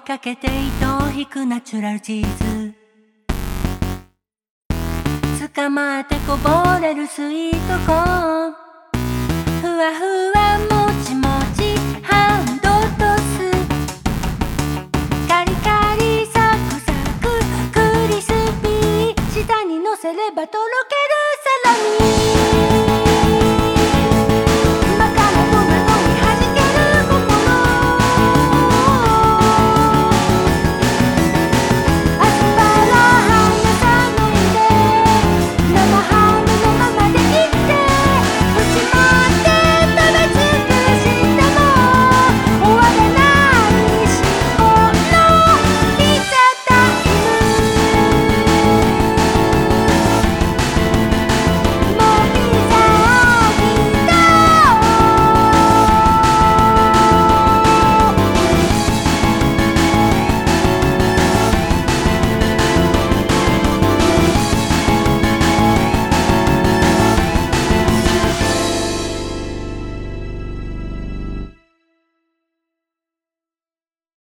かけて糸を引くナチュラルチーズ。捕まえてこぼれるスイートコーン。ふわふわもちもちハンドトス。カリカリサクサククリスピー。下にのせればとろけるサラミ